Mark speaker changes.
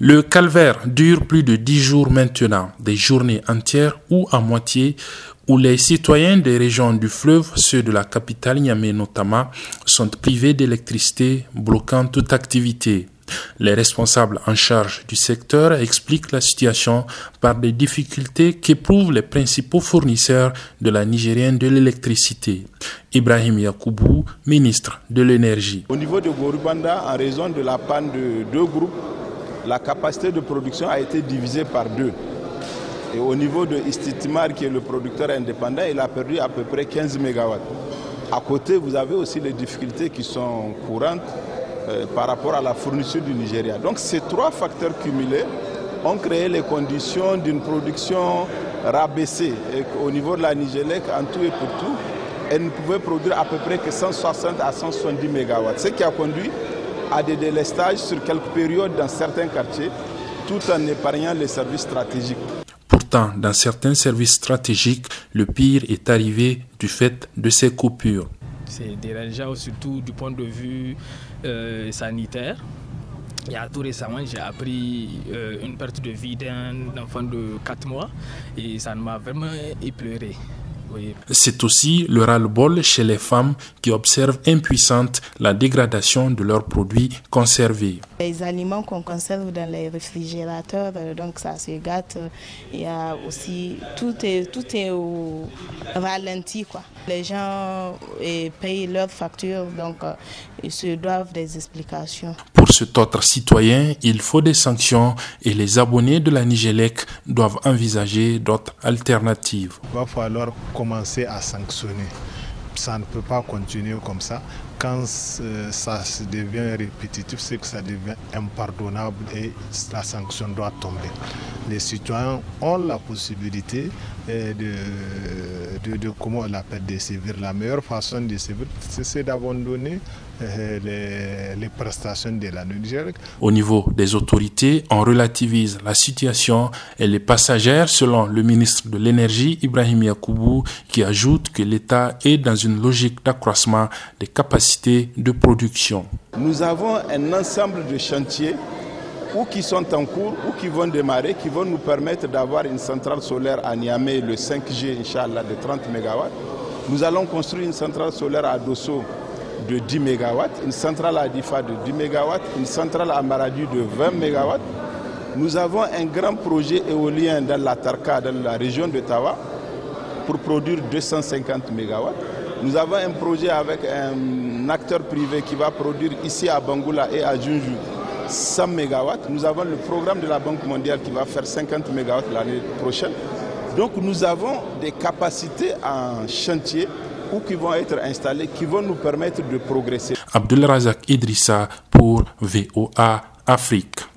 Speaker 1: Le calvaire dure plus de dix jours maintenant, des journées entières ou à moitié, où les citoyens des régions du fleuve, ceux de la capitale Niamey notamment, sont privés d'électricité, bloquant toute activité. Les responsables en charge du secteur expliquent la situation par des difficultés qu'éprouvent les principaux fournisseurs de la Nigérienne de l'électricité. Ibrahim Yakoubou, ministre de l'Énergie.
Speaker 2: Au niveau de Gorubanda, en raison de la panne de deux groupes, la capacité de production a été divisée par deux. Et au niveau de Istitimar, qui est le producteur indépendant, il a perdu à peu près 15 MW. À côté, vous avez aussi les difficultés qui sont courantes euh, par rapport à la fourniture du Nigeria. Donc ces trois facteurs cumulés ont créé les conditions d'une production rabaissée. Au niveau de la Nigélec, en tout et pour tout, elle ne pouvait produire à peu près que 160 à 170 MW. Ce qui a conduit à des délestages sur quelques périodes dans certains quartiers, tout en épargnant les services stratégiques.
Speaker 1: Pourtant, dans certains services stratégiques, le pire est arrivé du fait de ces coupures.
Speaker 3: C'est dérangeant surtout du point de vue euh, sanitaire. Il y a tout récemment, j'ai appris euh, une perte de vie d'un enfant de 4 mois et ça m'a vraiment éploré.
Speaker 1: C'est aussi le ras-le-bol chez les femmes qui observent impuissantes la dégradation de leurs produits conservés.
Speaker 4: Les aliments qu'on conserve dans les réfrigérateurs, euh, donc ça se gâte. Il y a aussi tout est tout est au ralenti quoi. Les gens eh, payent leurs factures, donc euh, ils se doivent des explications.
Speaker 1: Pour cet autre citoyen, il faut des sanctions et les abonnés de la Nigélec doivent envisager d'autres alternatives.
Speaker 5: Il va falloir commencer à sanctionner. Ça ne peut pas continuer comme ça. Quand euh, ça devient répétitif, c'est que ça devient impardonnable et la sanction doit tomber. Les citoyens ont la possibilité euh, de, de, de, comment on l'appelle, de sévir. La meilleure façon de sévir, c'est d'abandonner euh, les, les, prestations de la Nigeria.
Speaker 1: Au niveau des autorités, on relativise la situation et les passagères, selon le ministre de l'Énergie, Ibrahim Yakoubou, qui ajoute que l'État est dans une logique d'accroissement des capacités de production.
Speaker 2: Nous avons un ensemble de chantiers ou qui sont en cours ou qui vont démarrer, qui vont nous permettre d'avoir une centrale solaire à Niamey le 5G, Inch'Allah, de 30 MW. Nous allons construire une centrale solaire à Dosso de 10 MW, une centrale à Difa de 10 MW, une centrale à Maradi de 20 MW. Nous avons un grand projet éolien dans la Tarka, dans la région de Tawa, pour produire 250 MW. Nous avons un projet avec un acteur privé qui va produire ici à Bangoula et à Junju 100 MW. Nous avons le programme de la Banque mondiale qui va faire 50 MW l'année prochaine. Donc nous avons des capacités en chantier ou qui vont être installées qui vont nous permettre de progresser.
Speaker 1: Abdul Razak Idrissa pour VOA Afrique.